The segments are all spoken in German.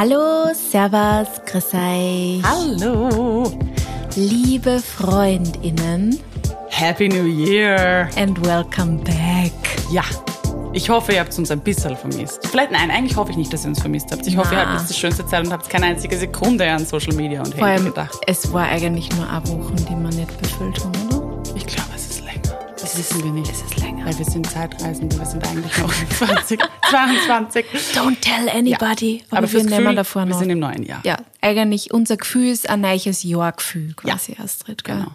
Hallo, Servus, grüß euch. Hallo. Liebe FreundInnen. Happy New Year. And welcome back. Ja, ich hoffe, ihr habt uns ein bisschen vermisst. Vielleicht nein, eigentlich hoffe ich nicht, dass ihr uns vermisst habt. Ich hoffe, ihr habt jetzt die schönste Zeit und habt keine einzige Sekunde an Social Media und Vor Handy allem, gedacht. es war eigentlich nur eine Woche, die wir nicht befüllt haben, wissen wir nicht. Es ist länger. Weil wir sind Zeitreisende, wir sind eigentlich noch 20, 22. Don't tell anybody. Aber, Aber wir fürs nehmen Gefühl, davor noch. wir sind im neuen Jahr. ja, eigentlich unser Gefühl ist ein neues Jahrgefühl, quasi, Astrid. Gell? genau.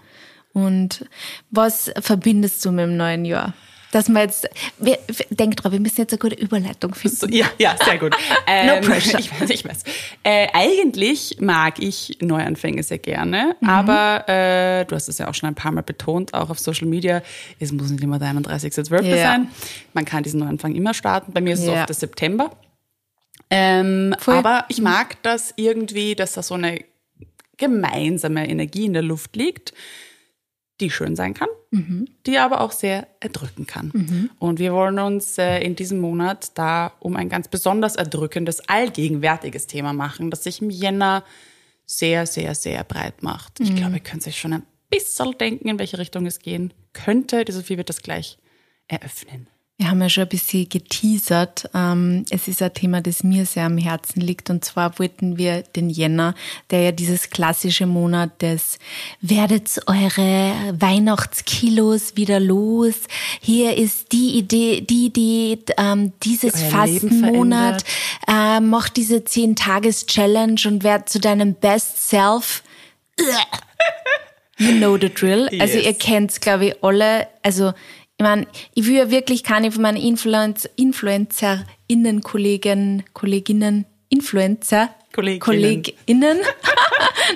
Und was verbindest du mit dem neuen Jahr? Dass wir jetzt, wir, denk dran, wir müssen jetzt eine gute Überleitung finden. So, ja, ja, sehr gut. Ähm, No pressure. Ich weiß, ich weiß. Äh, eigentlich mag ich Neuanfänge sehr gerne, Mhm. aber äh, du hast es ja auch schon ein paar Mal betont, auch auf Social Media, es muss nicht immer der 31.12. Ja. sein. Man kann diesen Neuanfang immer starten. Bei mir ist es Ja. oft der September. Ähm, aber ich mag das irgendwie, dass da so eine gemeinsame Energie in der Luft liegt, die schön sein kann, die aber auch sehr erdrücken kann. Und wir wollen uns äh, in diesem Monat da um ein ganz besonders erdrückendes, allgegenwärtiges Thema machen, das sich im Jänner sehr, sehr, sehr breit macht. Ich glaube, ihr könnt euch schon ein bisschen denken, in welche Richtung es gehen könnte. Die Sophie wird das gleich eröffnen. Wir haben ja schon ein bisschen geteasert. Ähm, Es ist ein Thema, das mir sehr am Herzen liegt. Und zwar wollten wir den Jänner, der ja dieses klassische Monat des werdet eure Weihnachtskilos wieder los. Hier ist die Idee, die Idee ähm, dieses Euer Fastenmonat. Äh, mach diese 10-Tages-Challenge und werd zu deinem Best Self. You know the drill. Also Yes. ihr kennt's, glaube ich, alle. Also ich meine, ich will ja wirklich keine von meinen Influencer, InfluencerInnen, Kollegen, Kolleginnen, Influencer, Kolleginnen. KollegInnen,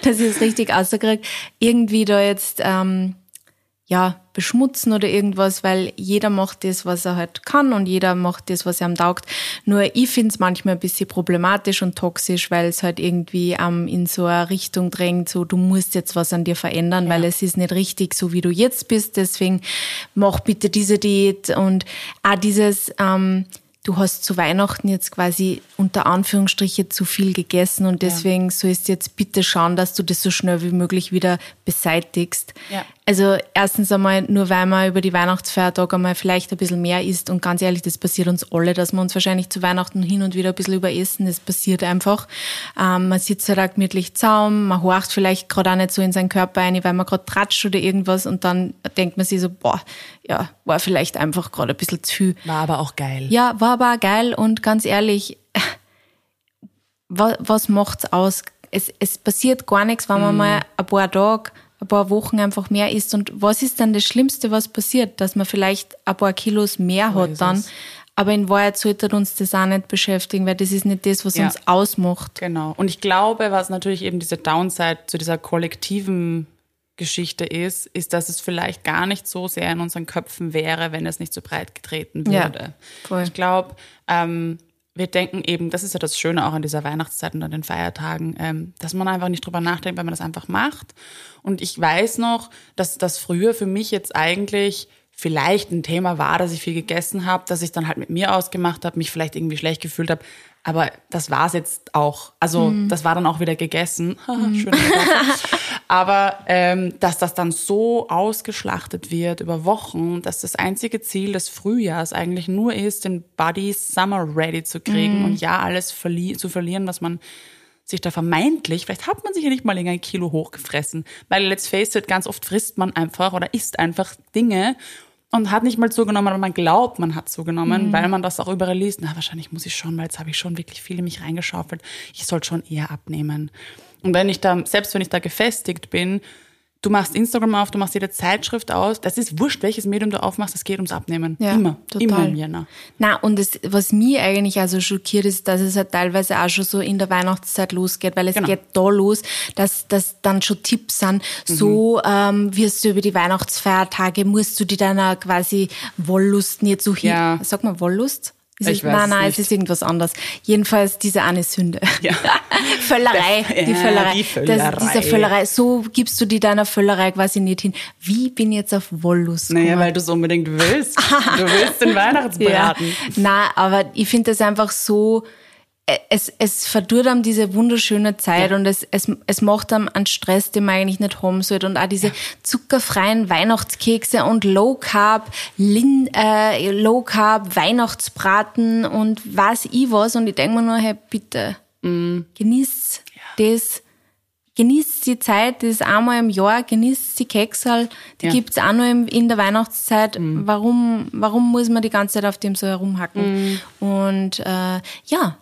dass ich es richtig auskriege, irgendwie da jetzt ähm, ja, beschmutzen oder irgendwas, weil jeder macht das, was er halt kann und jeder macht das, was er ihm taugt. Nur ich find's manchmal ein bisschen problematisch und toxisch, weil es halt irgendwie ähm, in so eine Richtung drängt, so du musst jetzt was an dir verändern, weil es ist nicht richtig, so wie du jetzt bist. Deswegen mach bitte diese Diät und auch dieses, ähm, du hast zu Weihnachten jetzt quasi unter Anführungsstriche zu viel gegessen und deswegen sollst du jetzt bitte schauen, dass du das so schnell wie möglich wieder beseitigst. Ja. Also erstens einmal, nur weil man über die Weihnachtsfeiertage einmal vielleicht ein bisschen mehr isst und ganz ehrlich, das passiert uns alle, dass wir uns wahrscheinlich zu Weihnachten hin und wieder ein bisschen überessen, das passiert einfach. Ähm, man sitzt halt auch gemütlich zaum, man horcht vielleicht gerade auch nicht so in seinen Körper ein, weil man gerade tratscht oder irgendwas und dann denkt man sich so, boah, ja, war vielleicht einfach gerade ein bisschen zu viel. War aber auch geil. Ja, war aber auch geil und ganz ehrlich, was, was macht's aus? Es, es passiert gar nichts, wenn man Mhm. mal ein paar Tage, ein paar Wochen einfach mehr isst. Und was ist dann das Schlimmste, was passiert? Dass man vielleicht ein paar Kilos mehr hat ist dann. es. Aber in Wahrheit sollte uns das auch nicht beschäftigen, weil das ist nicht das, was Ja. uns ausmacht. Genau. Und ich glaube, was natürlich eben diese Downside zu dieser kollektiven Geschichte ist, ist, dass es vielleicht gar nicht so sehr in unseren Köpfen wäre, wenn es nicht so breit getreten Ja, würde. voll. Ich glaube, ähm, wir denken eben, das ist ja das Schöne auch an dieser Weihnachtszeit und an den Feiertagen, ähm, dass man einfach nicht drüber nachdenkt, weil man das einfach macht. Und ich weiß noch, dass das früher für mich jetzt eigentlich vielleicht ein Thema war, dass ich viel gegessen habe, dass ich dann halt mit mir ausgemacht habe, mich vielleicht irgendwie schlecht gefühlt habe. Aber das war's jetzt auch. Also das war dann auch wieder gegessen. Schöne Metapher. Aber ähm, dass das dann so ausgeschlachtet wird über Wochen, dass das einzige Ziel des Frühjahrs eigentlich nur ist, den Body Summer ready zu kriegen und ja, alles verli zu verlieren, was man sich da vermeintlich, vielleicht hat man sich ja nicht mal länger ein Kilo hochgefressen, weil let's face it, ganz oft frisst man einfach oder isst einfach Dinge und hat nicht mal zugenommen, aber man glaubt, man hat zugenommen, weil man das auch überall liest. Na, wahrscheinlich muss ich schon, weil jetzt habe ich schon wirklich viel in mich reingeschaufelt. Ich sollte schon eher abnehmen. Und wenn ich da, selbst wenn ich da gefestigt bin, du machst Instagram auf, du machst jede Zeitschrift aus, das ist wurscht, welches Medium du aufmachst, es geht ums Abnehmen. Ja, immer, total. immer im Jänner. Na, und das, was mich eigentlich also schockiert ist, dass es halt teilweise auch schon so in der Weihnachtszeit losgeht, weil es Genau. geht da los, dass, dass dann schon Tipps sind, Mhm. so ähm, wirst du über die Weihnachtsfeiertage, musst du die deiner quasi Wollust nicht so hin, Ja. sag mal Wollust? Ist Ich es, weiß nein, nein, nicht. es ist irgendwas anderes. Jedenfalls diese eine Sünde. Ja. Völlerei, Das- die Völlerei. die Völlerei. Das, dieser Völlerei. So gibst du die deiner Völlerei quasi nicht hin. Wie bin ich jetzt auf Wollust Naja, weil du es unbedingt willst. Du willst den Weihnachtsbraten. Ja. Na, aber ich finde das einfach so, es, es verdurrt einem diese wunderschöne Zeit ja. und es, es, es macht einem einen Stress, den man eigentlich nicht haben sollte. Und auch diese zuckerfreien Weihnachtskekse und Low Carb, Lin, äh, Low Carb Weihnachtsbraten und was ich was. Und ich denke mir nur, hey, bitte, mm. genießt ja. das. Genießt die Zeit, das ist einmal im Jahr, genießt die Keksal, die ja. gibt's auch noch in der Weihnachtszeit. Mm. Warum, warum muss man die ganze Zeit auf dem so herumhacken? Mm. Und äh, ja,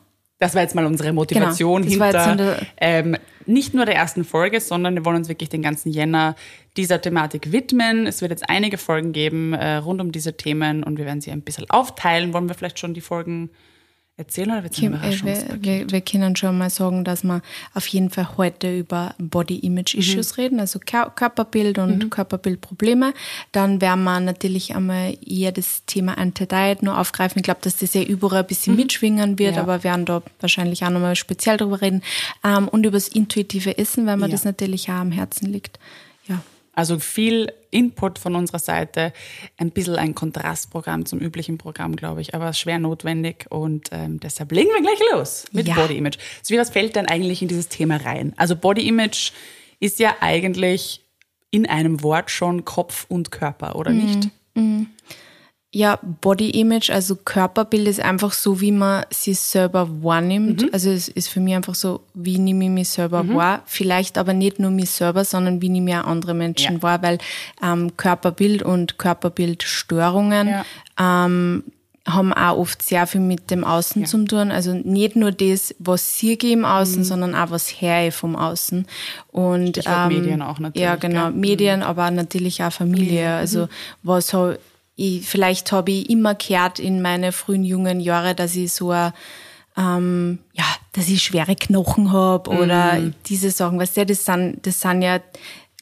das war jetzt mal unsere Motivation genau, hinter ähm, nicht nur der ersten Folge, sondern wir wollen uns wirklich den ganzen Jänner dieser Thematik widmen. Es wird jetzt einige Folgen geben äh, rund um diese Themen und wir werden sie ein bisschen aufteilen. Wollen wir vielleicht schon die Folgen erzählen oder wird's ein wir, wir, wir können schon mal sagen, dass wir auf jeden Fall heute über Body Image Issues mhm. reden, also Körperbild und mhm. Körperbildprobleme. Dann werden wir natürlich einmal eher das Thema Anti-Diet nur aufgreifen. Ich glaube, dass das ja überall ein bisschen mhm. mitschwingen wird, ja. aber wir werden da wahrscheinlich auch nochmal speziell drüber reden. Ähm, und über das intuitive Essen, weil mir ja. das natürlich auch am Herzen liegt. Also viel Input von unserer Seite, ein bisschen ein Kontrastprogramm zum üblichen Programm, glaube ich, aber schwer notwendig und ähm, deshalb legen wir gleich los mit ja. Body Image. So wie was fällt denn eigentlich in dieses Thema rein? Also Body Image ist ja eigentlich in einem Wort schon Kopf und Körper, oder mhm. nicht? Mhm. Ja, Body Image, also Körperbild ist einfach so, wie man sich selber wahrnimmt. Mhm. Also es ist für mich einfach so, wie nehme ich mich selber mhm. wahr. Vielleicht aber nicht nur mich selber, sondern wie nehme ich auch andere Menschen ja. wahr, weil ähm, Körperbild und Körperbildstörungen ja. ähm, haben auch oft sehr viel mit dem Außen ja. zu tun. Also nicht nur das, was sie im Außen, mhm. sondern auch was her vom Außen. Und ähm, Medien auch natürlich. Ja, genau. Medien, mhm. aber natürlich auch Familie. Also mhm. was halt ich, vielleicht habe ich immer gehört in meine frühen jungen Jahre, dass ich so ein, ähm, ja, dass ich schwere Knochen habe mhm. oder diese Sachen, weißt du, das sind, das sind ja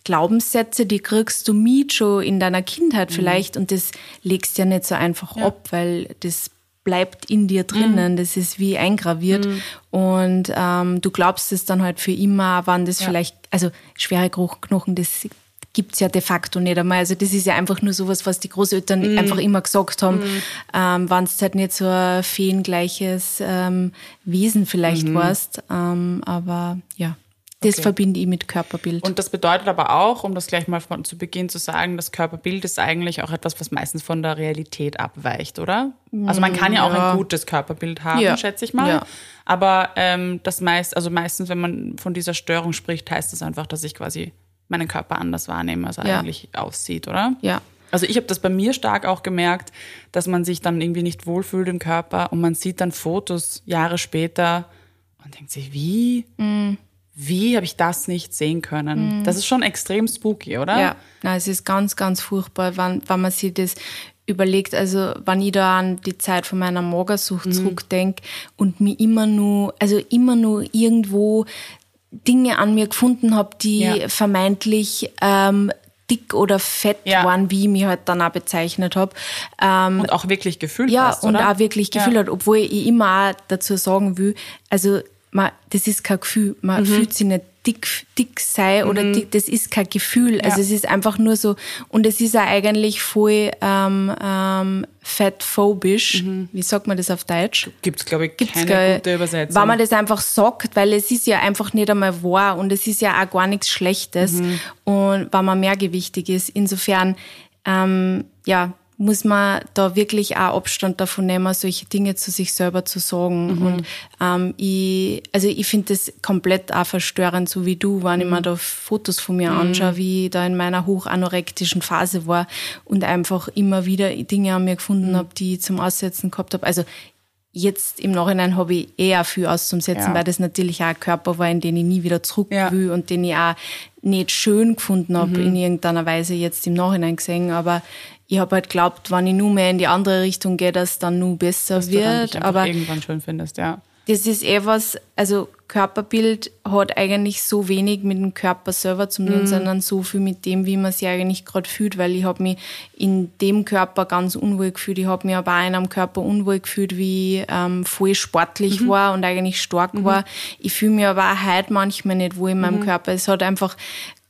Glaubenssätze, die kriegst du mit schon in deiner Kindheit mhm. vielleicht und das legst ja nicht so einfach ja. ab, weil das bleibt in dir drinnen, mhm. das ist wie eingraviert mhm. und ähm, du glaubst es dann halt für immer, wann das ja. vielleicht, also schwere Knochen, das gibt's ja de facto nicht einmal. Also das ist ja einfach nur sowas, was die Großeltern mm. einfach immer gesagt haben, mm. ähm, wenn es halt nicht so ein feengleiches ähm, Wesen vielleicht mm. warst. Ähm, aber ja. Das okay. verbinde ich mit Körperbild. Und das bedeutet aber auch, um das gleich mal von zu Beginn zu sagen, das Körperbild ist eigentlich auch etwas, was meistens von der Realität abweicht, oder? Also man kann ja auch ja. ein gutes Körperbild haben, ja. schätze ich mal. Ja. Aber ähm, das meist, also meistens, wenn man von dieser Störung spricht, heißt das einfach, dass ich quasi meinen Körper anders wahrnehme, als er ja. eigentlich aussieht, oder? Ja. Also ich habe das bei mir stark auch gemerkt, dass man sich dann irgendwie nicht wohlfühlt im Körper und man sieht dann Fotos Jahre später und denkt sich, wie? Mm. Wie habe ich das nicht sehen können? Mm. Das ist schon extrem spooky, oder? Ja, Nein, es ist ganz, ganz furchtbar, wenn, wenn man sich das überlegt, also wenn ich da an die Zeit von meiner Magersucht mhm. zurückdenke und mir immer nur, also immer nur irgendwo Dinge an mir gefunden habe, die ja. vermeintlich ähm, dick oder fett ja. waren, wie ich mich halt dann auch bezeichnet habe. Ähm, und auch wirklich gefühlt Ja, hast, und auch wirklich gefühlt ja. hat, obwohl ich immer auch dazu sagen will, also man, das ist kein Gefühl, man mhm. fühlt sich nicht dick, dick sei oder mhm. dick, das ist kein Gefühl. Also ja. es ist einfach nur so, und es ist ja eigentlich voll ähm, ähm, fettphobisch. Mhm. Wie sagt man das auf Deutsch? Gibt es, glaube ich, Gibt's keine gar, gute Übersetzung. Wenn man das einfach sagt, weil es ist ja einfach nicht einmal wahr und es ist ja auch gar nichts Schlechtes mhm. und wenn man mehrgewichtig ist. Insofern, ähm, ja, muss man da wirklich auch Abstand davon nehmen, solche Dinge zu sich selber zu sagen. Mhm. Und ähm, ich, also ich finde das komplett auch verstörend, so wie du, wenn mhm. ich mir da Fotos von mir mhm. anschaue, wie ich da in meiner hochanorektischen Phase war und einfach immer wieder Dinge an mir gefunden mhm. habe, die ich zum Aussetzen gehabt habe. Also Jetzt im Nachhinein habe ich eher viel auszusetzen, ja. weil das natürlich auch ein Körper war, in den ich nie wieder zurück ja. will und den ich auch nicht schön gefunden habe, mhm. in irgendeiner Weise jetzt im Nachhinein gesehen. Aber ich habe halt geglaubt, wenn ich nur mehr in die andere Richtung gehe, dass dann nur besser dass wird. Du dann aber irgendwann schön findest, ja. Das ist eh was, also Körperbild hat eigentlich so wenig mit dem Körper selber zu tun, mhm. sondern so viel mit dem, wie man sich eigentlich gerade fühlt, weil ich habe mich in dem Körper ganz unwohl gefühlt. Ich habe mich aber auch in einem Körper unwohl gefühlt, wie ich ähm, voll sportlich mhm. war und eigentlich stark mhm. war. Ich fühle mich aber auch heute manchmal nicht wohl in meinem mhm. Körper. Es hat einfach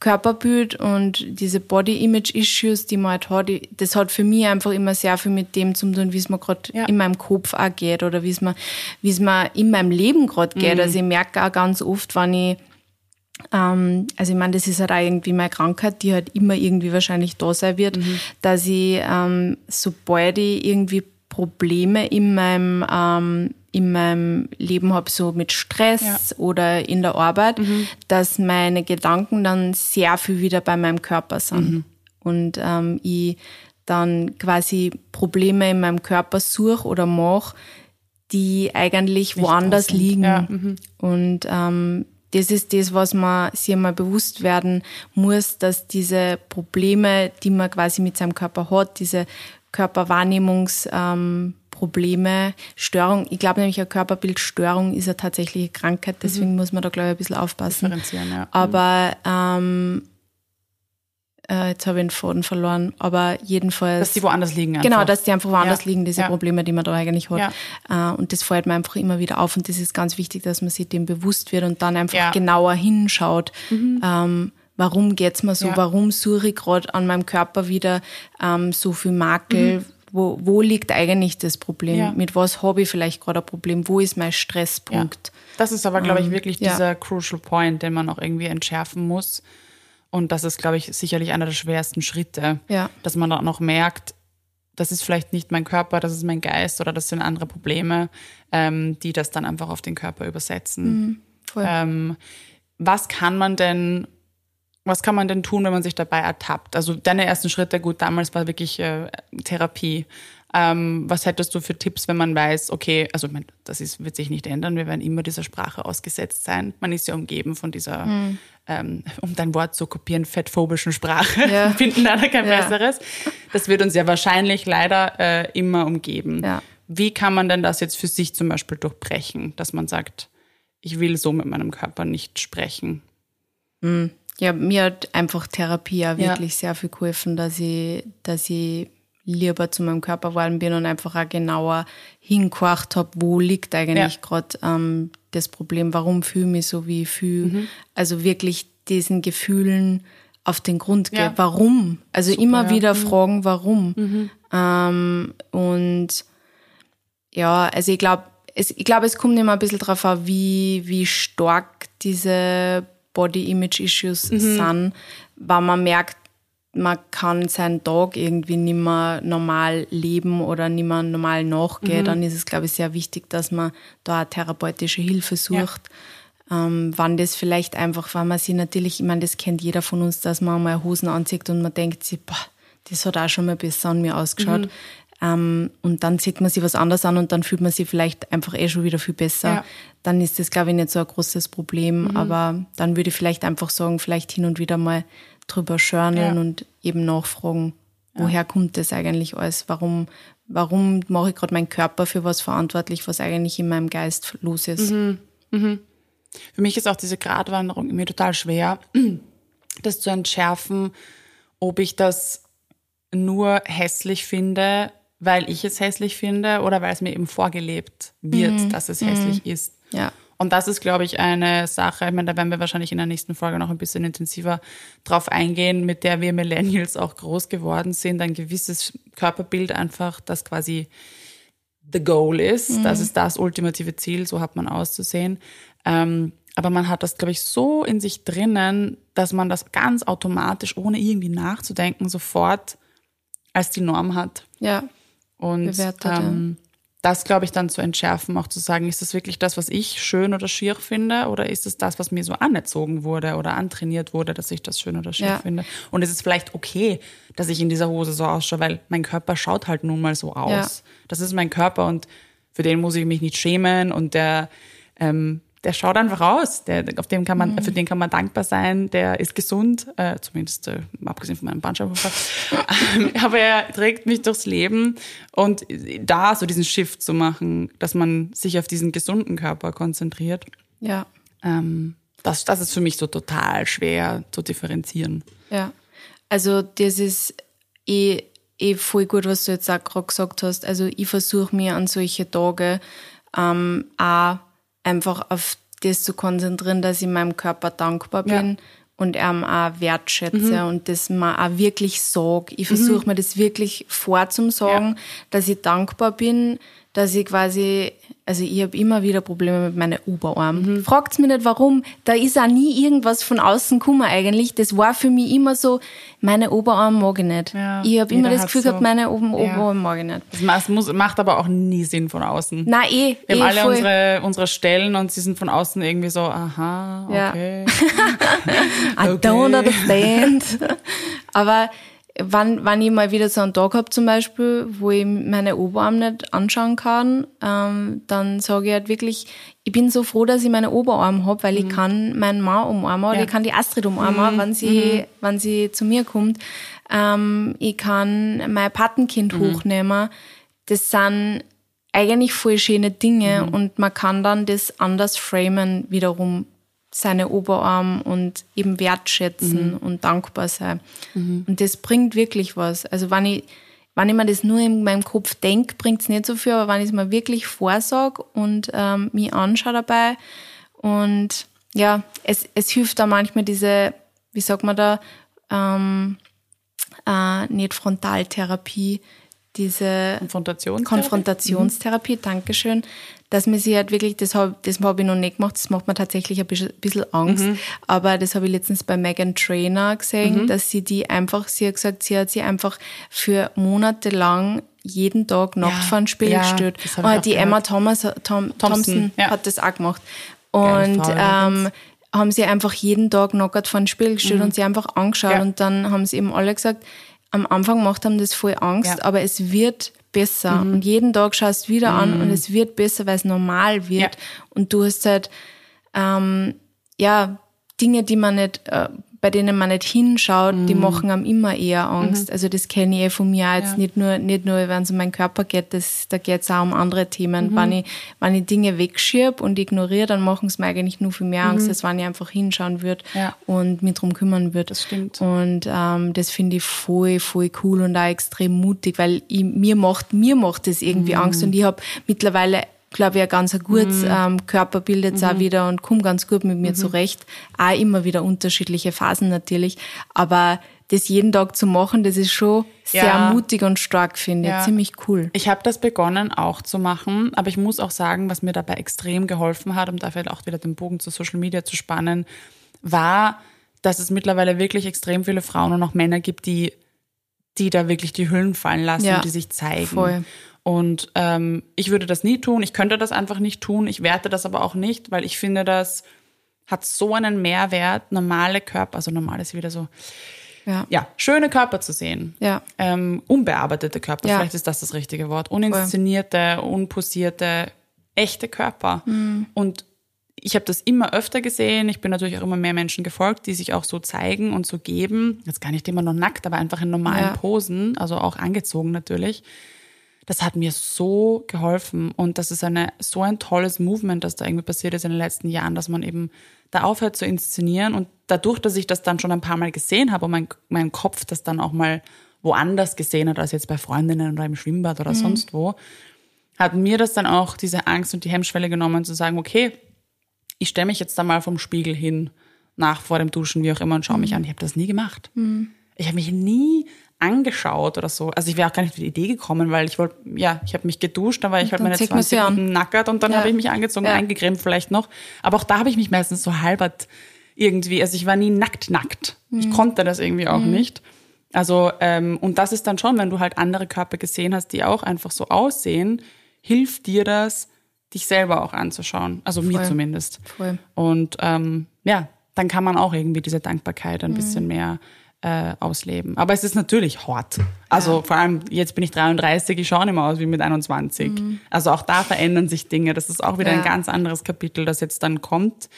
Körperbild und diese Body-Image-Issues, die man halt hat, das hat für mich einfach immer sehr viel mit dem zu tun, wie es mir gerade ja. in meinem Kopf auch geht oder wie es mir, wie es mir in meinem Leben gerade geht. Mhm. Also ich merke auch ganz oft, wenn ich ähm, also ich meine, das ist halt auch irgendwie meine Krankheit, die halt immer irgendwie wahrscheinlich da sein wird, mhm. dass ich, ähm, sobald ich irgendwie Probleme in meinem, ähm, in meinem Leben habe, so mit Stress ja. oder in der Arbeit, mhm. dass meine Gedanken dann sehr viel wieder bei meinem Körper sind. Mhm. Und ähm, ich dann quasi Probleme in meinem Körper suche oder mache, die eigentlich Nicht woanders liegen. Ja. Mhm. Und ähm, das ist das, was man sich einmal bewusst werden muss, dass diese Probleme, die man quasi mit seinem Körper hat, diese Körperwahrnehmungsprobleme, ähm, Störung, ich glaube nämlich, eine Körperbildstörung ist eine tatsächliche Krankheit, deswegen mhm. muss man da, glaube ich, ein bisschen aufpassen. Differenzieren, ja. Aber ähm, äh, jetzt habe ich den Faden verloren, aber jedenfalls. Dass die woanders liegen. Einfach. Genau, dass die einfach woanders ja. liegen, diese ja. Probleme, die man da eigentlich hat. Ja. Äh, und das fällt mir einfach immer wieder auf und das ist ganz wichtig, dass man sich dem bewusst wird und dann einfach genauer hinschaut. Mhm. Ähm, warum geht's mir so? Warum suche ich gerade an meinem Körper wieder ähm, so viel Makel? Mhm. Wo, wo liegt eigentlich das Problem? Mit was habe ich vielleicht gerade ein Problem? Wo ist mein Stresspunkt? Das ist aber, glaube ich, ähm, wirklich dieser crucial point, den man auch irgendwie entschärfen muss und das ist, glaube ich, sicherlich einer der schwersten Schritte, ja. dass man dann noch merkt, das ist vielleicht nicht mein Körper, das ist mein Geist oder das sind andere Probleme, ähm, die das dann einfach auf den Körper übersetzen. Mhm, ähm, was kann man denn, was kann man denn tun, wenn man sich dabei ertappt? Also deine ersten Schritte, gut, damals war wirklich äh, Therapie. Ähm, was hättest du für Tipps, wenn man weiß, okay, also ich mein, das ist, wird sich nicht ändern, wir werden immer dieser Sprache ausgesetzt sein. Man ist ja umgeben von dieser, mhm. ähm, um dein Wort zu kopieren, fettphobischen Sprache. Ja. finden leider kein ja. besseres. Das wird uns ja wahrscheinlich leider äh, immer umgeben. Ja. Wie kann man denn das jetzt für sich zum Beispiel durchbrechen, dass man sagt, ich will so mit meinem Körper nicht sprechen? Mhm. Ja, mir hat einfach Therapie ja wirklich sehr viel geholfen, dass ich, dass ich lieber zu meinem Körper geworden bin und einfach auch genauer hingehorcht habe, wo liegt eigentlich ja. gerade ähm, das Problem, warum fühle ich mich so, wie ich fühle. Mhm. Also wirklich diesen Gefühlen auf den Grund geht. Ja. Warum? Also Super, immer wieder mhm. fragen, warum. Mhm. Ähm, und ja, also ich glaube, es, ich glaube, es kommt immer ein bisschen drauf an, wie, wie stark diese Body-Image-Issues mhm. sind, weil man merkt, man kann seinen Tag irgendwie nicht mehr normal leben oder nicht mehr normal nachgehen, mhm. dann ist es, glaube ich, sehr wichtig, dass man da eine therapeutische Hilfe sucht. Ja. Ähm, wann das vielleicht einfach, weil man sich natürlich, ich meine, das kennt jeder von uns, dass man mal Hosen anzieht und man denkt sich, boah, das hat auch schon mal besser an mir ausgeschaut. Mhm. Ähm, und dann sieht man sich was anderes an und dann fühlt man sich vielleicht einfach eh schon wieder viel besser. Ja. Dann ist das, glaube ich, nicht so ein großes Problem. Mhm. Aber dann würde ich vielleicht einfach sagen, vielleicht hin und wieder mal drüber journalen ja. und eben nachfragen, woher ja. kommt das eigentlich alles? Warum, warum mache ich gerade meinen Körper für was verantwortlich, was eigentlich in meinem Geist los ist? Mhm. Mhm. Für mich ist auch diese Gratwanderung mir total schwer, das zu entschärfen, ob ich das nur hässlich finde, weil ich es hässlich finde oder weil es mir eben vorgelebt wird, mhm. dass es hässlich mhm. ist. Ja. Und das ist, glaube ich, eine Sache, ich meine, da werden wir wahrscheinlich in der nächsten Folge noch ein bisschen intensiver drauf eingehen, mit der wir Millennials auch groß geworden sind. Ein gewisses Körperbild einfach, das quasi the goal ist. Mhm. Das ist das ultimative Ziel, so hat man auszusehen. Ähm, aber man hat das, glaube ich, so in sich drinnen, dass man das ganz automatisch, ohne irgendwie nachzudenken, sofort als die Norm hat. Ja. Und ähm, das, glaube ich, dann zu entschärfen, auch zu sagen, ist das wirklich das, was ich schön oder schier finde, oder ist es das, was mir so anerzogen wurde oder antrainiert wurde, dass ich das schön oder schier ja. finde? Und ist es vielleicht okay, dass ich in dieser Hose so ausschaue, weil mein Körper schaut halt nun mal so aus. Ja. Das ist mein Körper und für den muss ich mich nicht schämen und der ähm, der schaut einfach aus. Der, auf dem kann man, mhm. für den kann man dankbar sein. Der ist gesund, äh, zumindest äh, abgesehen von meinem Bandscheibenvorfall. Aber er trägt mich durchs Leben und da so diesen Shift zu machen, dass man sich auf diesen gesunden Körper konzentriert. Ja. Ähm, das, das ist für mich so total schwer zu differenzieren. Ja. Also das ist eh, eh voll gut, was du jetzt auch gerade gesagt hast. Also ich versuche mir an solche Tage ähm, auch einfach auf das zu konzentrieren, dass ich meinem Körper dankbar bin ja. und ähm, auch wertschätze und das mir auch wirklich sage. Ich versuche mir das wirklich vorzusagen, Ja. dass ich dankbar bin, dass ich quasi, also ich habe immer wieder Probleme mit meinen Oberarmen. Mhm. Fragt's mich nicht warum, da ist auch nie irgendwas von außen gekommen eigentlich. Das war für mich immer so, meine Oberarme mag ich nicht. Ja, ich habe immer das Gefühl so- gehabt, meine Oben Ja. Oberarme mag ich nicht. Das muss, macht aber auch nie Sinn von außen. Nein, eh, Wir eh haben alle voll. unsere, unsere Stellen und sie sind von außen irgendwie so, aha, Ja. okay. I don't understand. Aber wann, wann ich mal wieder so einen Tag hab zum Beispiel, wo ich meine Oberarme nicht anschauen kann, ähm, dann sage ich halt wirklich, ich bin so froh, dass ich meine Oberarme hab, weil ich kann meinen Mann umarmen oder Ja. ich kann die Astrid umarmen, wenn sie, wenn sie zu mir kommt. Ähm, ich kann mein Patenkind hochnehmen. Das sind eigentlich voll schöne Dinge und man kann dann das anders framen wiederum seine Oberarm und eben wertschätzen und dankbar sein. Und das bringt wirklich was. Also wenn ich, wenn ich mir das nur in meinem Kopf denke, bringt's nicht so viel, aber wenn ich es mir wirklich vorsag und ähm, mich anschaue dabei und ja, es, es hilft da manchmal diese, wie sagt man da, ähm, äh, nicht Frontaltherapie, diese Konfrontation. Konfrontationstherapie, Dankeschön, dass man sich halt wirklich, das habe das hab ich noch nicht gemacht, das macht mir tatsächlich ein bisschen, Angst, aber das habe ich letztens bei Megan Trainer gesehen, dass sie die einfach, sie hat gesagt, sie hat sie einfach für Monate lang jeden Tag nackt Ja, vor den Spiegel ja, gestellt. Und die. Emma Thomas, Tom, Thompson, ja. hat das auch gemacht. Und ähm, haben sie einfach jeden Tag nackt vor den Spiegel gestellt und sie einfach angeschaut Mhm. Ja. und dann haben sie eben alle gesagt, am Anfang macht haben das voll Angst. Mhm. aber es wird besser. Und jeden Tag schaust du wieder an und es wird besser, weil es normal wird. Ja. Und du hast halt, ähm, ja, Dinge, die man nicht, äh, bei denen man nicht hinschaut, die machen einem immer eher Angst. Also das kenne ich eh von mir jetzt Ja. nicht nur, nicht nur, wenn es um meinen Körper geht, das, da geht es auch um andere Themen. Wenn ich, wenn ich Dinge wegschiebe und ignoriere, dann machen es mir eigentlich nur viel mehr Angst, als wenn ich einfach hinschauen würde Ja. und mich drum kümmern würde. Das stimmt. Und ähm, das finde ich voll, voll cool und auch extrem mutig, weil ich, mir macht mir macht das irgendwie Angst und ich habe mittlerweile glaube ich, ein ganz gutes ähm, Körperbild jetzt auch wieder und komme ganz gut mit mir zurecht. Auch immer wieder unterschiedliche Phasen natürlich. Aber das jeden Tag zu machen, das ist schon sehr Ja. mutig und stark, finde ich. Ja. Ziemlich cool. Ich habe das begonnen auch zu machen, aber ich muss auch sagen, was mir dabei extrem geholfen hat, um da vielleicht auch wieder den Bogen zu Social Media zu spannen, war, dass es mittlerweile wirklich extrem viele Frauen und auch Männer gibt, die, die da wirklich die Hüllen fallen lassen Ja, und die sich zeigen. voll. Und ähm, ich würde das nie tun, ich könnte das einfach nicht tun, ich werte das aber auch nicht, weil ich finde, das hat so einen Mehrwert, normale Körper, also normal ist wieder so, Ja. ja, schöne Körper zu sehen. Ja. Ähm, unbearbeitete Körper, Ja. vielleicht ist das das richtige Wort. Uninszenierte, unposierte, echte Körper. Mhm. Und ich habe das immer öfter gesehen. Ich bin natürlich auch immer mehr Menschen gefolgt, die sich auch so zeigen und so geben. Jetzt gar nicht immer nur nackt, aber einfach in normalen Ja. Posen, also auch angezogen natürlich. Das hat mir so geholfen und das ist eine so ein tolles Movement, das da irgendwie passiert ist in den letzten Jahren, dass man eben da aufhört zu inszenieren und dadurch, dass ich das dann schon ein paar Mal gesehen habe und mein, mein Kopf das dann auch mal woanders gesehen hat als jetzt bei Freundinnen oder im Schwimmbad oder sonst wo, hat mir das dann auch diese Angst und die Hemmschwelle genommen zu sagen, okay, ich stelle mich jetzt da mal vom Spiegel hin, nach vor dem Duschen, wie auch immer, und schaue mich an. Ich habe das nie gemacht. Ich habe mich nie angeschaut oder so. Also ich wäre auch gar nicht auf die Idee gekommen, weil ich wollte, ja, ich habe mich geduscht, dann war ich halt meine zieht man 20 sie an. Minuten nackert und dann Ja. habe ich mich angezogen, Ja. eingecremt vielleicht noch. Aber auch da habe ich mich meistens so halbert irgendwie, also ich war nie nackt nackt. Ich konnte das irgendwie auch nicht. Also, ähm, und das ist dann schon, wenn du halt andere Körper gesehen hast, die auch einfach so aussehen, hilft dir das, dich selber auch anzuschauen. Also mir Voll. zumindest. Voll. Und ähm, ja, dann kann man auch irgendwie diese Dankbarkeit ein Mhm. bisschen mehr äh, ausleben. Aber es ist natürlich hart. Also vor allem, jetzt bin ich 33, ich schaue nicht mehr aus wie mit 21. Also auch da verändern sich Dinge. Das ist auch wieder Mhm. Ja. Mhm. ein ganz anderes Kapitel, das jetzt dann kommt.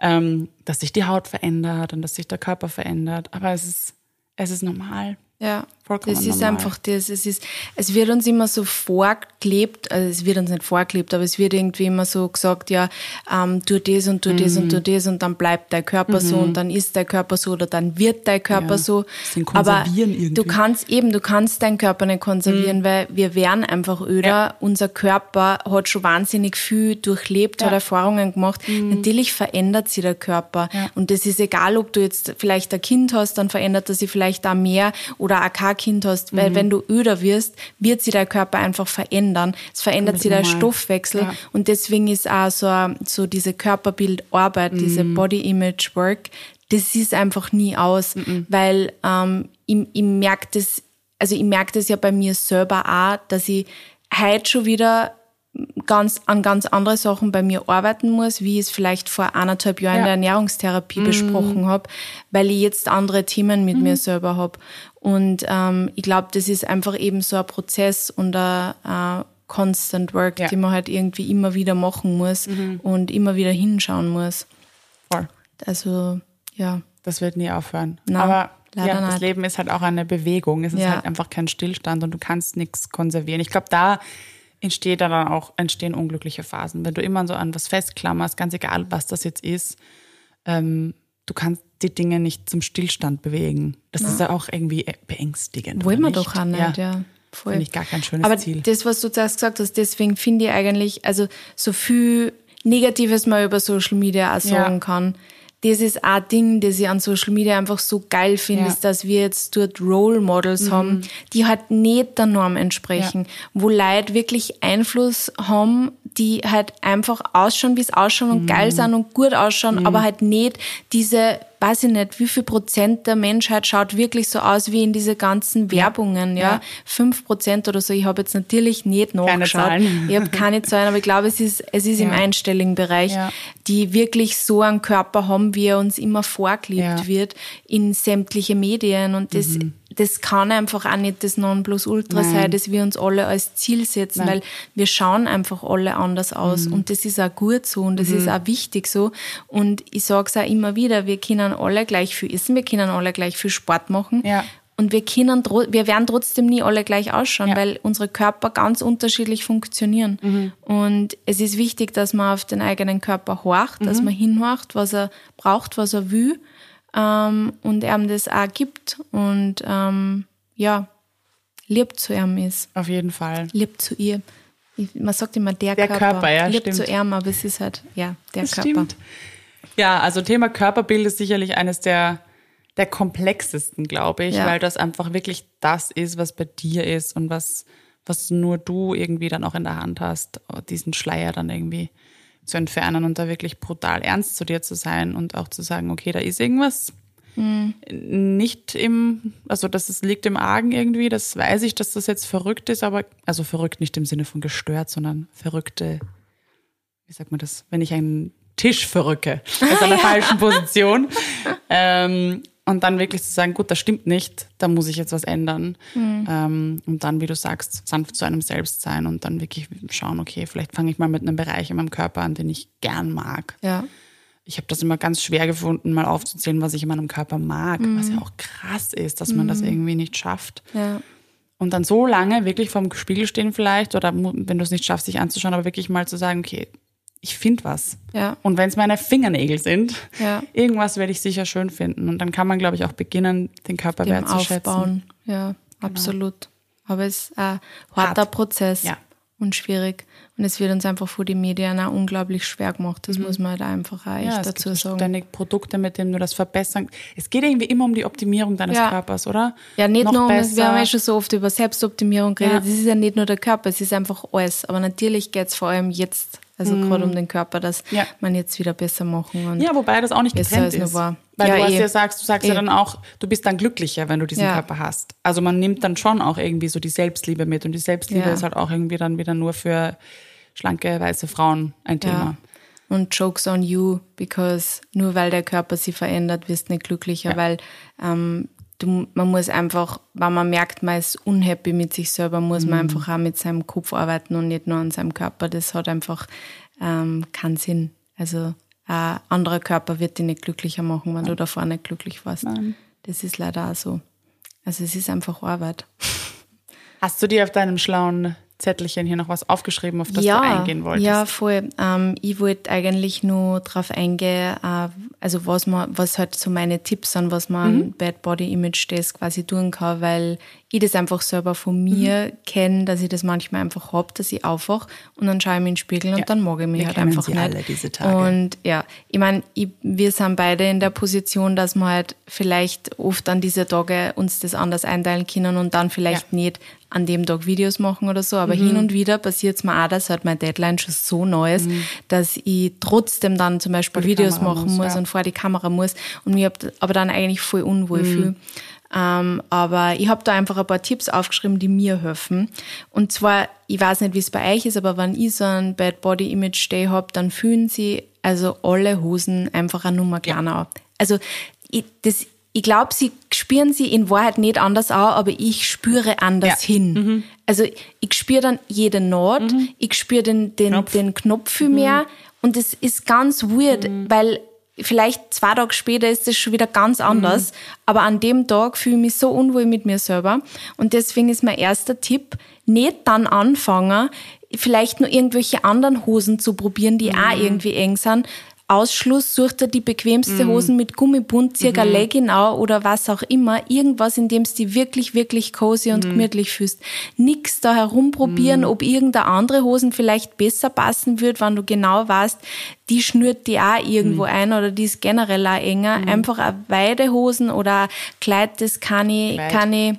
Ähm, dass sich die Haut verändert und dass sich der Körper verändert. Aber es ist, es ist normal. Ja. Vollkommen Das ist normal. einfach das. Es, ist, es wird uns immer so vorgelebt, also es wird uns nicht vorgelebt, aber es wird irgendwie immer so gesagt, ja, ähm, tu das und tu das und Mhm. tu das und dann bleibt dein Körper so und dann ist dein Körper so oder dann wird dein Körper Ja, so. Aber irgendwie. du kannst eben, du kannst deinen Körper nicht konservieren, weil wir werden einfach öder. Ja. Unser Körper hat schon wahnsinnig viel durchlebt, hat Erfahrungen gemacht. Natürlich verändert sich der Körper. Und das ist egal, ob du jetzt vielleicht ein Kind hast, dann verändert er sich vielleicht auch mehr oder auch kein Kind hast. Weil wenn du öder wirst, wird sich der Körper einfach verändern. Es verändert sich der. Stoffwechsel. Ja. Und deswegen ist auch so, so diese Körperbildarbeit, diese Mhm. Body Image Work, das ist einfach nie aus, Mhm. weil ähm, ich, ich merke das, also ich merke das ja bei mir selber auch, dass ich heute schon wieder ganz an ganz andere Sachen bei mir arbeiten muss, wie ich es vielleicht vor anderthalb Jahren in Ja. der Ernährungstherapie besprochen habe, weil ich jetzt andere Themen mit mir selber habe. Und ähm, ich glaube, das ist einfach eben so ein Prozess und ein, ein Constant Work, Ja. den man halt irgendwie immer wieder machen muss und immer wieder hinschauen muss. Voll. Also ja, Das wird nie aufhören. Na, Aber leider ja, das nicht. Leben ist halt auch eine Bewegung. Es ist Ja. halt einfach kein Stillstand und du kannst nichts konservieren. Ich glaube, da entsteht dann auch, entstehen unglückliche Phasen. Wenn du immer so an was festklammerst, ganz egal, was das jetzt ist, ähm, du kannst die Dinge nicht zum Stillstand bewegen. Das ist ja auch irgendwie beängstigend. wollen wir doch nicht, ja. Voll. Finde ich gar kein schönes Aber Ziel. das, was du zuerst gesagt hast, deswegen finde ich eigentlich, also so viel Negatives man über Social Media auch sagen Ja. kann, das ist ein Ding, das ich an Social Media einfach so geil finde, Ja. Mhm. ist, dass wir jetzt dort Role Models haben, die halt nicht der Norm entsprechen, wo Leute wirklich Einfluss haben, die halt einfach ausschauen, wie es ausschauen und Mhm. geil sind und gut ausschauen, aber halt nicht diese, weiß ich nicht, wie viel Prozent der Menschheit schaut wirklich so aus wie in diese ganzen Werbungen, ja. Ja. Fünf Prozent oder so. Ich habe jetzt natürlich nicht nachgeschaut. Zahlen. Ich habe keine Zahlen, aber ich glaube, es ist, es ist im Ja. einstelligen Bereich, Ja. die wirklich so einen Körper haben, wie er uns immer vorgelebt. Mhm. wird in sämtliche Medien. Und das, das kann einfach auch nicht das Nonplusultra Nein. sein, das wir uns alle als Ziel setzen, Nein. Mhm. weil wir schauen einfach alle anders aus. Und das ist auch gut so und das ist auch wichtig so. Und ich sage es auch immer wieder, wir können alle gleich viel essen, wir können alle gleich viel Sport machen. Ja. Und wir können, wir werden trotzdem nie alle gleich ausschauen, Ja. weil unsere Körper ganz unterschiedlich funktionieren. Mhm. Und es ist wichtig, dass man auf den eigenen Körper horcht, Mhm. dass man hinhorcht, was er braucht, was er will, ähm, und er ihm das auch gibt und ähm, ja, lieb zu ihm ist, Auf jeden Fall. lieb zu ihr. Ich, man sagt immer der, Der Körper, Körper, ja, lieb stimmt. zu ihm, aber es ist halt ja der Das Körper. stimmt. Ja, also Thema Körperbild ist sicherlich eines der, der komplexesten, glaube ich, Ja. weil das einfach wirklich das ist, was bei dir ist und was, was nur du irgendwie dann auch in der Hand hast, diesen Schleier dann irgendwie zu entfernen und da wirklich brutal ernst zu dir zu sein und auch zu sagen, okay, da ist irgendwas. Nicht im, also das ist, liegt im Argen irgendwie, das weiß ich, dass das jetzt verrückt ist, aber, also verrückt nicht im Sinne von gestört, sondern verrückte, wie sagt man das, wenn ich einen Tisch verrücke, aus einer falschen Position. Ähm, und dann wirklich zu sagen, gut, das stimmt nicht, da muss ich jetzt was ändern. Ähm, und dann, wie du sagst, sanft zu einem selbst sein und dann wirklich schauen, okay, vielleicht fange ich mal mit einem Bereich in meinem Körper an, den ich gern mag. Ja. Ich habe das immer ganz schwer gefunden, mal aufzuzählen, was ich in meinem Körper mag, was ja auch krass ist, dass man das irgendwie nicht schafft. Ja. Und dann so lange wirklich vorm Spiegel stehen vielleicht oder wenn du es nicht schaffst, sich anzuschauen, aber wirklich mal zu sagen, okay, ich finde was. Ja. Und wenn es meine Fingernägel sind, Ja. irgendwas werde ich sicher schön finden. Und dann kann man, glaube ich, auch beginnen, den Körper dem wertzuschätzen. Aufbauen. Ja, absolut. Aber es ist ein harter Hart. Prozess Ja. und schwierig. Und es wird uns einfach vor die Medien auch unglaublich schwer gemacht. Das muss man halt einfach auch echt Mhm. Dazu sagen. ständig Produkte, mit denen du das verbessern. Es geht irgendwie immer um die Optimierung deines. Körpers, oder? Ja, nicht Noch nur, um, wir haben ja schon so oft über Selbstoptimierung geredet. Das ist ja nicht nur der Körper, es ist einfach alles. Aber natürlich geht es vor allem jetzt, also gerade um den Körper, dass Mhm. Ja. man jetzt wieder besser machen. Und Ja, wobei das auch nicht Besser getrennt ist. war. Weil Ja, du hast eh. ja sagst, du sagst ja Eh. dann auch, du bist dann glücklicher, wenn du diesen Ja. Körper hast. Also man nimmt dann schon auch irgendwie so die Selbstliebe mit und die Selbstliebe Ja. ist halt auch irgendwie dann wieder nur für schlanke weiße Frauen ein Thema. Ja. Und Jokes on you, because nur weil der Körper sich verändert, wirst du nicht glücklicher, Ja. weil ähm, du, man muss einfach, wenn man merkt, man ist unhappy mit sich selber, muss Mhm. man einfach auch mit seinem Kopf arbeiten und nicht nur an seinem Körper. Das hat einfach ähm, keinen Sinn. Also ein anderer Körper wird dich nicht glücklicher machen, wenn du davor nicht glücklich warst. Das ist leider auch so. Also es ist einfach Arbeit. Hast du dir auf deinem schlauen Zettelchen hier noch was aufgeschrieben, auf das ja, du eingehen wolltest? Ja, voll. Ähm, ich wollte eigentlich nur darauf eingehen, äh, also was man, was halt so meine Tipps sind, was man mhm. Bad Body Image Days quasi tun kann, weil ich das einfach selber von mir mhm. kenne, dass ich das manchmal einfach hab, dass ich aufwach und dann schaue ich mir in den Spiegel ja. und dann mag ich mich wir halt einfach sie nicht. Alle diese Tage. Und ja, ich meine, wir sind beide in der Position, dass wir halt vielleicht oft an diese Tage uns das anders einteilen können und dann vielleicht ja. nicht an dem Tag Videos machen oder so, aber mhm. hin und wieder passiert es mir auch, dass halt mein Deadline schon so neu ist, mhm. dass ich trotzdem dann zum Beispiel Videos Kamera machen muss, muss ja. und vor die Kamera muss und mich aber dann eigentlich voll unwohl mhm. fühle. Ähm, aber ich habe da einfach ein paar Tipps aufgeschrieben, die mir helfen. Und zwar, ich weiß nicht, wie es bei euch ist, aber wenn ich so ein Bad Body Image Day habe, dann fühlen sie also alle Hosen einfach eine Nummer kleiner ja. Also ich, das, ich glaube, sie spüren sie in Wahrheit nicht anders auch, aber ich spüre anders ja. hin. Mhm. Also ich spüre dann jede Naht, mhm. ich spüre den, den, Knopf. den Knopf viel mehr. Mhm. Und es ist ganz weird, mhm. weil vielleicht zwei Tage später ist es schon wieder ganz anders. Mhm. Aber an dem Tag fühle ich mich so unwohl mit mir selber. Und deswegen ist mein erster Tipp, nicht dann anfangen, vielleicht nur irgendwelche anderen Hosen zu probieren, die mhm. auch irgendwie eng sind, Ausschluss, sucht er die bequemste mm. Hosen mit Gummibund, circa mhm. Legginau oder was auch immer. Irgendwas, in dem du dich wirklich, wirklich cozy und mm. gemütlich fühlst. Nix da herumprobieren, mm. ob irgendeine andere Hosen vielleicht besser passen wird, wenn du genau weißt, die schnürt die auch irgendwo mhm. ein oder die ist generell auch enger. Mhm. Einfach eine Weidehosen oder ein Kleid, das kann ich, kann ich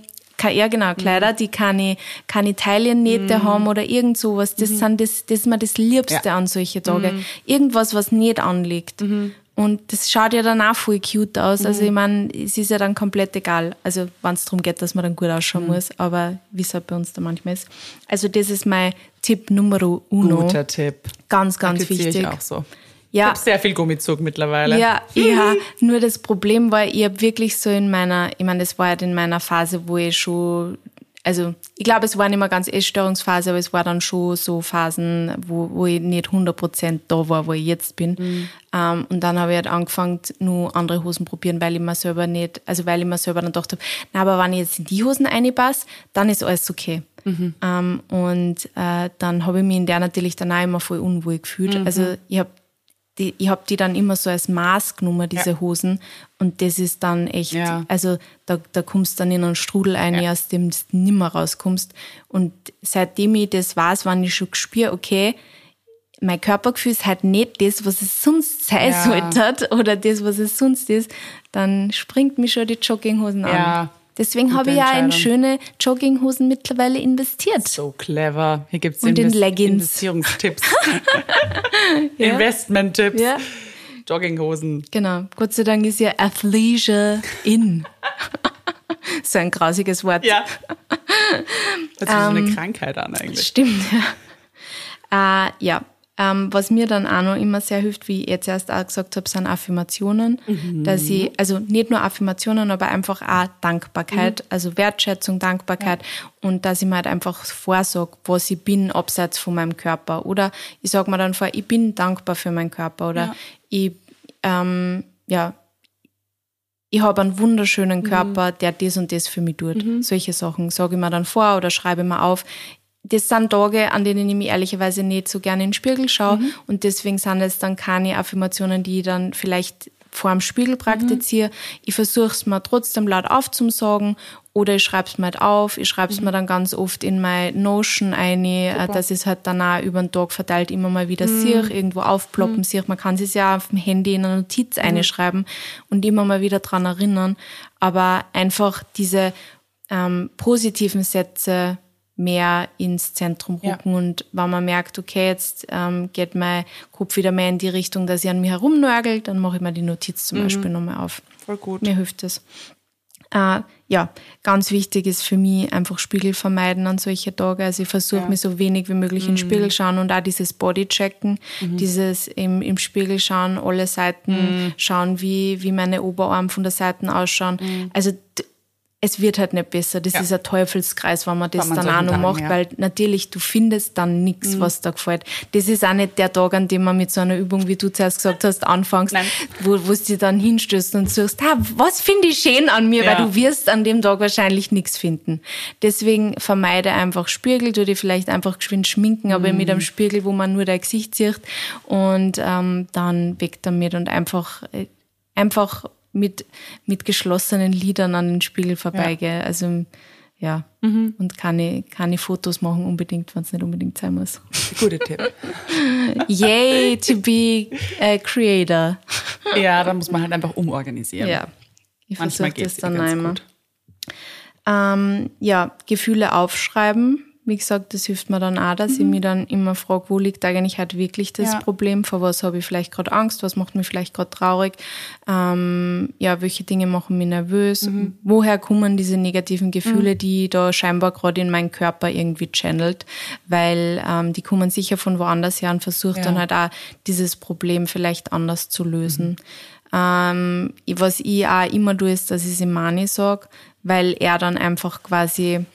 ja genau, Kleider, mhm. die keine, keine Taillennähte mhm. haben oder irgend sowas. Das, mhm. sind das, das ist mir das Liebste ja. an solche Tage. Mhm. Irgendwas, was nicht anliegt. Mhm. Und das schaut ja dann auch voll cute aus. Also ich meine, es ist ja dann komplett egal. Also wenn es darum geht, dass man dann gut ausschauen muss, aber wie es halt bei uns da manchmal ist. Also das ist mein Tipp Numero uno. Guter Tipp. Ganz, ganz wichtig. Ich auch so. Ja. Ich habe sehr viel Gummizug mittlerweile. Ja, ja. Nur das Problem war, ich habe wirklich so in meiner, ich meine, das war halt in meiner Phase, wo ich schon, also ich glaube, es war nicht mehr ganz Essstörungsphase, aber es war dann schon so Phasen, wo, wo ich nicht 100% da war, wo ich jetzt bin. Mhm. Um, ähm, und dann habe ich halt angefangen, nur andere Hosen probieren, weil ich mir selber nicht, also weil ich mir selber dann gedacht habe, na, aber wenn ich jetzt in die Hosen reinpasse, dann ist alles okay. Mhm. Um, ähm, und äh, dann habe ich mich in der natürlich dann auch immer voll unwohl gefühlt. Mhm. Also ich habe die, ich habe die dann immer so als Maß genommen, diese ja. Hosen. Und das ist dann echt, ja. also da, da kommst du dann in einen Strudel ein, ja. aus dem du nimmer rauskommst. Und seitdem ich das weiß, wann ich schon spüre, okay, mein Körpergefühl ist halt nicht das, was es sonst sein sollte oder das, was es sonst ist, dann springt mich schon die Jogginghosen an. Deswegen habe ich ja in schöne Jogginghosen mittlerweile investiert. So clever. Hier gibt es Invest Leggings. Investierungstipps. ja. Investment-Tipps. Ja. Jogginghosen. Genau. Gott sei Dank ist ja Athleisure in. so ein grausiges Wort. Ja. Hört sich um, so eine ähm, Krankheit an eigentlich. Stimmt, ja. Äh, ja, ähm, was mir dann auch noch immer sehr hilft, wie ich jetzt erst auch gesagt habe, sind Affirmationen. Mhm. Dass ich, also nicht nur Affirmationen, aber einfach auch Dankbarkeit, mhm. also Wertschätzung, Dankbarkeit ja. und dass ich mir halt einfach vorsage, was ich bin, abseits von meinem Körper. Oder ich sage mir dann vor, ich bin dankbar für meinen Körper oder ja. ich, ähm, ja, ich habe einen wunderschönen mhm. Körper, mhm. der das und das für mich tut. Mhm. Solche Sachen sage ich mir dann vor oder schreibe mir auf das sind Tage, an denen ich mich ehrlicherweise nicht so gerne in den Spiegel schaue. Mhm. Und deswegen sind es dann keine Affirmationen, die ich dann vielleicht vor dem Spiegel praktiziere. Mhm. Ich versuche es mir trotzdem laut aufzusagen oder ich schreibe es mir halt auf. Ich schreibe es mhm. mir dann ganz oft in meine Notion ein, äh, Super. dass ich es halt danach über den Tag verteilt immer mal wieder mhm. sehe, irgendwo aufploppen mhm. sehe. Man kann es ja auf dem Handy in eine Notiz mhm. einschreiben und immer mal wieder dran erinnern. Aber einfach diese ähm, positiven Sätze mehr ins Zentrum rücken. Ja. Und wenn man merkt, okay, jetzt ähm, geht mein Kopf wieder mehr in die Richtung, dass ich an mir herumnörgelt, dann mache ich mir die Notiz zum mhm. Beispiel nochmal auf. Voll gut. Mir hilft das. Äh, ja, ganz wichtig ist für mich einfach Spiegel vermeiden an solche Tage. Also ich versuche ja. mir so wenig wie möglich mhm. in den Spiegel mhm. schauen und auch dieses Bodychecken, mhm. dieses im, im Spiegel schauen, alle Seiten mhm. schauen, wie, wie meine Oberarme von der Seite ausschauen. Mhm. Also es wird halt nicht besser. Das Ja. ist ein Teufelskreis, wenn man das Wenn dann auch noch macht, ja. Mhm. weil natürlich, du findest dann nichts, was da gefällt. Das ist auch nicht der Tag, an dem man mit so einer Übung, wie du zuerst gesagt hast, anfängst, Nein. wo wo du dich dann hinstößt und suchst, ha, was finde ich schön an mir, Ja. weil du wirst an dem Tag wahrscheinlich nichts finden. Deswegen vermeide einfach Spiegel, du dir vielleicht einfach geschwind schminken, aber mit Mhm. einem Spiegel, wo man nur dein Gesicht sieht und ähm, dann weg damit und einfach, äh, einfach mit, mit geschlossenen Lidern an den Spiegel vorbeigehe. Also ja, Mhm. und keine, keine Fotos machen unbedingt, wenn es nicht unbedingt sein muss. Guter Tipp. Yay, to be a creator. Ja, da muss man halt einfach umorganisieren. Ja, ich Manchmal geht das es dann einmal. Ähm, ja, Gefühle aufschreiben. Wie gesagt, das hilft mir dann auch, dass ich mich dann immer frage, wo liegt eigentlich halt wirklich das Mhm. Ja. Problem? Vor was habe ich vielleicht gerade Angst? Was macht mich vielleicht gerade traurig? Ähm, ja, welche Dinge machen mich nervös? Mhm. Woher kommen diese negativen Gefühle, die da scheinbar gerade in meinen Körper irgendwie channelt? Weil ähm, die kommen sicher von woanders her und versucht Ja. dann halt auch dieses Problem vielleicht anders zu lösen. Mhm. Ähm, was ich auch immer tue, ist, dass ich es Mani sage, weil er dann einfach quasi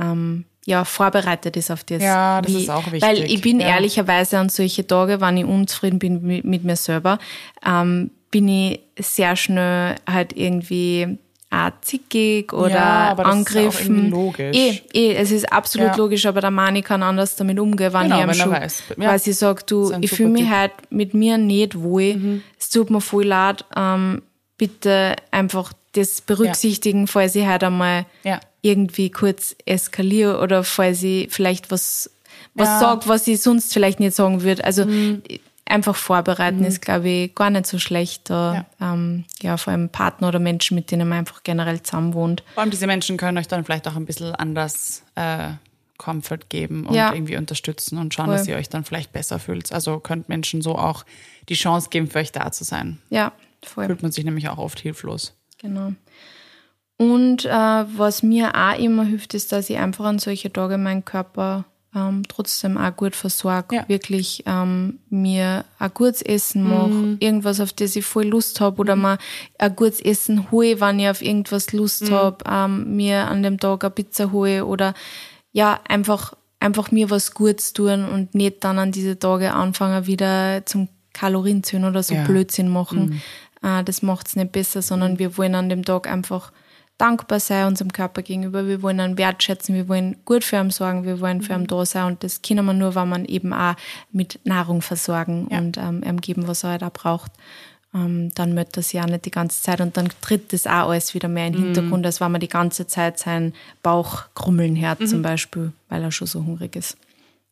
ähm, ja, vorbereitet ist auf das. Ja, das ist auch wichtig. Weil ich bin Ja. ehrlicherweise an solche Tage, wenn ich unzufrieden bin mit, mit mir selber, ähm, bin ich sehr schnell halt irgendwie auch zickig oder Ja, aber das ist ja auch angriffen. logisch. Eh, eh, es ist absolut Ja. logisch, aber der Mani kann anders damit umgehen, wenn Genau, ich er schon weiß. Ja. quasi sage, du, Das ist ein ich fühle mich. Mhm. halt mit mir nicht wohl, es tut mir voll leid, ähm, bitte einfach das berücksichtigen, falls ich halt einmal Ja. Irgendwie kurz eskaliere oder falls ich vielleicht was, was Ja. Mhm. sag, was ich sonst vielleicht nicht sagen würde. Also einfach vorbereiten ist, glaube ich, gar nicht so schlecht. Da, ja. Ähm, ja, vor allem Partner oder Menschen, mit denen man einfach generell zusammen wohnt. Vor allem diese Menschen können euch dann vielleicht auch ein bisschen anders äh, Comfort geben und Ja. irgendwie unterstützen und schauen, Voll. dass ihr euch dann vielleicht besser fühlt. Also könnt Menschen so auch die Chance geben, für euch da zu sein. Ja, voll. Fühlt man sich nämlich auch oft hilflos. Genau. Und äh, was mir auch immer hilft, ist, dass ich einfach an solche Tage meinen Körper ähm, trotzdem auch gut versorge. Ja. Wirklich ähm, mir ein gutes Essen mache, irgendwas, auf das ich voll Lust habe oder mal ein gutes Essen hole, wenn ich auf irgendwas Lust hab, ähm, mir an dem Tag eine Pizza hole oder ja, einfach, einfach mir was Gutes tun und nicht dann an diese Tage anfangen, wieder zum Kalorienzählen oder so Ja. Blödsinn machen. Äh, das macht's nicht besser, sondern wir wollen an dem Tag einfach dankbar sein unserem Körper gegenüber. Wir wollen ihn wertschätzen, wir wollen gut für ihn sorgen, wir wollen für ihn da sein und das können wir nur, wenn man eben auch mit Nahrung versorgen Ja. und ähm, ihm geben, was er halt auch braucht. Ähm, dann möchte er sich auch nicht die ganze Zeit und dann tritt das auch alles wieder mehr in den Hintergrund, als wenn man die ganze Zeit seinen Bauch krummeln hört zum Beispiel, weil er schon so hungrig ist.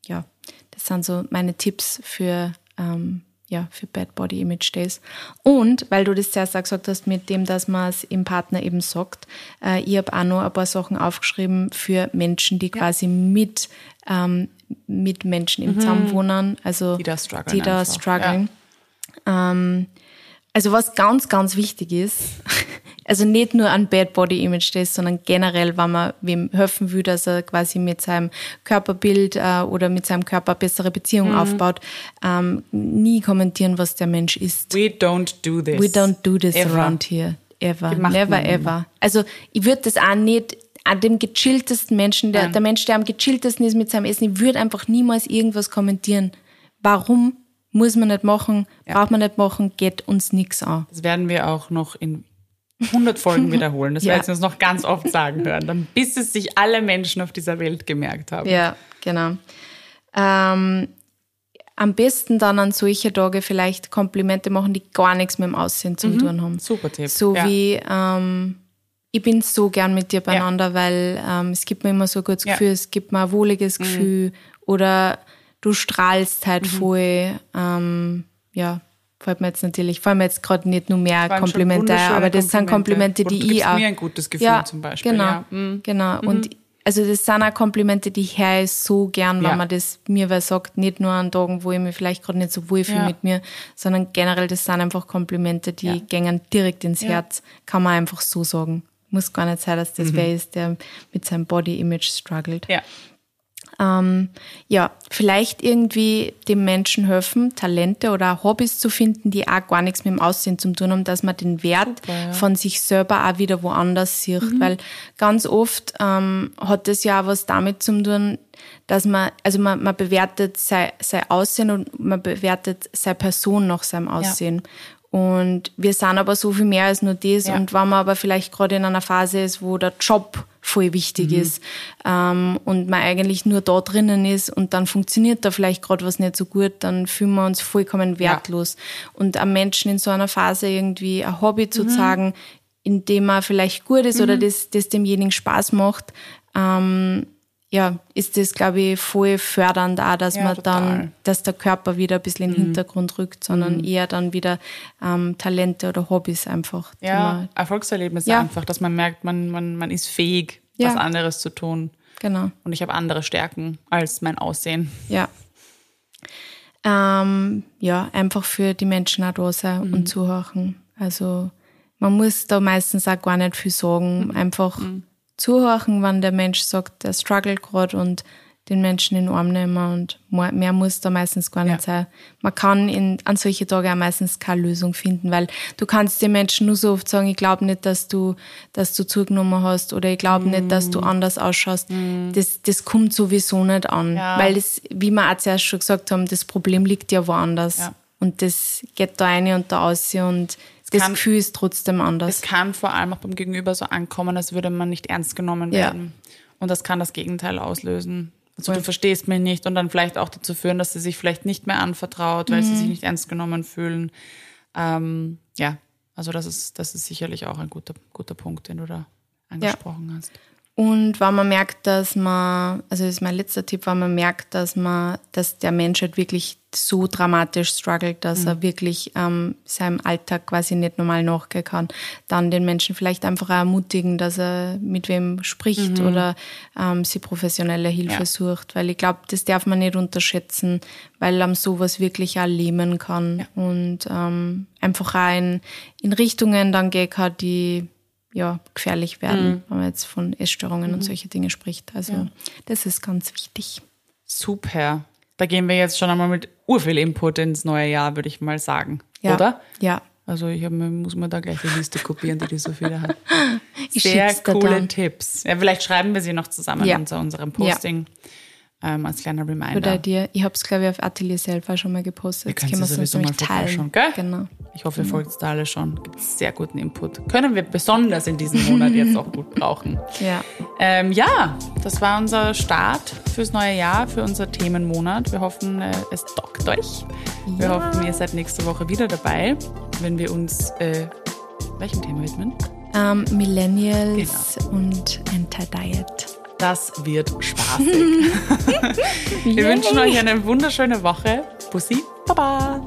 Ja, das sind so meine Tipps für ähm, ja, für Bad Body Image Days. Und weil du das zuerst auch gesagt hast, mit dem, dass man es im Partner eben sagt, äh, ich habe auch noch ein paar Sachen aufgeschrieben für Menschen, die quasi mit, ähm, mit Menschen im Zusammenwohnen, also Mhm. Die da strugglen Die da strugglen. Ähm, also was ganz, ganz wichtig ist, also nicht nur an Bad Body Image Days, sondern generell, wenn man wem helfen will, dass er quasi mit seinem Körperbild äh, oder mit seinem Körper bessere Beziehung aufbaut, ähm, nie kommentieren, was der Mensch ist. We don't do this. We don't do this Ever. around here. Ever. Never ever. Also ich würde das auch nicht an dem gechilltesten Menschen, der, Nein. der Mensch, der am gechilltesten ist mit seinem Essen, ich würde einfach niemals irgendwas kommentieren. Warum? Muss man nicht machen, braucht man nicht machen, geht uns nichts an. Das werden wir auch noch in 100 Folgen wiederholen. Das Ja. werden wir uns noch ganz oft sagen hören, dann bis es sich alle Menschen auf dieser Welt gemerkt haben. Ja, genau. Ähm, am besten dann an solche Tage vielleicht Komplimente machen, die gar nichts mit dem Aussehen zu tun haben. Super Tipp. So ja. wie, ähm, ich bin so gern mit dir beieinander, weil ähm, es gibt mir immer so ein gutes Ja. Mhm. Gefühl, es gibt mir ein wohliges Gefühl oder du strahlst halt voll. Ähm, ja, fällt mir jetzt natürlich, fallen mir jetzt gerade nicht nur mehr Komplimente, aber das sind Komplimente, Komplimente. die Und ich auch. mir ein gutes Gefühl ja, zum Beispiel, Genau, ja. Mhm. genau. Und also das sind auch Komplimente, die ich höre so gern, Ja. wenn man das mir wer sagt, nicht nur an Tagen, wo ich mich vielleicht gerade nicht so wohl fühle Ja. mit mir, sondern generell, das sind einfach Komplimente, die Ja. gängen direkt ins Ja. Herz. Kann man einfach so sagen. Muss gar nicht sein, dass das wer ist, der mit seinem Body-Image struggelt. Ja. Ähm, ja, vielleicht irgendwie dem Menschen helfen, Talente oder Hobbys zu finden, die auch gar nichts mit dem Aussehen zu tun haben, dass man den Wert Super, ja. von sich selber auch wieder woanders sieht. Mhm. Weil ganz oft ähm, hat das ja auch was damit zu tun, dass man, also man, man bewertet sein, sein Aussehen und man bewertet seine Person nach seinem Aussehen. Ja. Und wir sind aber so viel mehr als nur das. Ja. Und wenn man aber vielleicht gerade in einer Phase ist, wo der Job voll wichtig mhm. ist ähm, und man eigentlich nur da drinnen ist und dann funktioniert da vielleicht gerade was nicht so gut, dann fühlen wir uns vollkommen wertlos. Ja. Und einem Menschen in so einer Phase irgendwie ein Hobby zu mhm. zeigen, in dem er vielleicht gut ist mhm. oder das, das demjenigen Spaß macht, ähm, ja, ist das, glaube ich, voll fördernd auch, dass ja, man total. dann, dass der Körper wieder ein bisschen in den mhm. Hintergrund rückt, sondern mhm. eher dann wieder ähm, Talente oder Hobbys einfach. Ja, Erfolgserlebnisse ja. einfach, dass man merkt, man, man, man ist fähig, ja. was anderes zu tun. Genau. Und ich habe andere Stärken als mein Aussehen. Ja. Ähm, ja, einfach für die Menschen auch da sein mhm. und zuhören. Also man muss da meistens auch gar nicht viel sagen. Mhm. Einfach mhm zuhören, wenn der Mensch sagt, der struggelt gerade und den Menschen in den Arm nehmen und mehr muss da meistens gar nicht ja. sein. Man kann in, an solche Tage auch meistens keine Lösung finden, weil du kannst den Menschen nur so oft sagen, ich glaube nicht, dass du, dass du zugenommen hast oder ich glaube mm. nicht, dass du mm. anders ausschaust. Mm. Das, das kommt sowieso nicht an, ja. weil das, wie wir auch zuerst schon gesagt haben, das Problem liegt ja woanders. Ja. Und das geht da eine und da aus und das kann, Gefühl ist trotzdem anders. Es kann vor allem auch beim Gegenüber so ankommen, als würde man nicht ernst genommen werden. Ja. Und das kann das Gegenteil auslösen. Also du verstehst mich nicht und dann vielleicht auch dazu führen, dass sie sich vielleicht nicht mehr anvertraut, weil mhm. sie sich nicht ernst genommen fühlen. Ähm, ja, also das ist, das ist sicherlich auch ein guter, guter Punkt, den du da angesprochen ja. hast. Und wenn man merkt, dass man, also das ist mein letzter Tipp, wenn man merkt, dass man, dass der Mensch halt wirklich so dramatisch struggelt, dass mhm. er wirklich ähm, seinem Alltag quasi nicht normal nachgehen kann, dann den Menschen vielleicht einfach ermutigen, dass er mit wem spricht mhm. oder ähm, sie professionelle Hilfe ja. sucht. Weil ich glaube, das darf man nicht unterschätzen, weil einem sowas wirklich auch lähmen kann ja. und ähm, einfach auch in, in Richtungen dann gehen kann, die ja, gefährlich werden, mhm. wenn man jetzt von Essstörungen mhm. und solche Dinge spricht. Also ja. das ist ganz wichtig. Super. Da gehen wir jetzt schon einmal mit urviel Input ins neue Jahr, würde ich mal sagen. Ja. Oder? Ja. Also ich hab, muss mir da gleich die Liste kopieren, die die so viele hat. Sehr coole Tipps. Ja, vielleicht schreiben wir sie noch zusammen ja. unter unserem Posting. Ja ähm, als kleiner Reminder. Oder dir, ich habe es glaube ich auf Atelier selber schon mal gepostet. Wir können es sowieso mal teilen. gell? Genau. Ich hoffe, ihr genau. folgt da alle schon. Gibt sehr guten Input. Können wir besonders in diesem Monat jetzt auch gut brauchen. Ja. Ähm, ja, das war unser Start fürs neue Jahr, für unser Themenmonat. Wir hoffen, äh, es dockt euch. Wir ja. hoffen, ihr seid nächste Woche wieder dabei, wenn wir uns äh, welchem Thema widmen? Um, ähm, Millennials genau. und Anti-Diet. Das wird spaßig. Wir wünschen euch eine wunderschöne Woche. Bussi, Baba.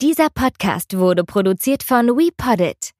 Dieser Podcast wurde produziert von WePoddit.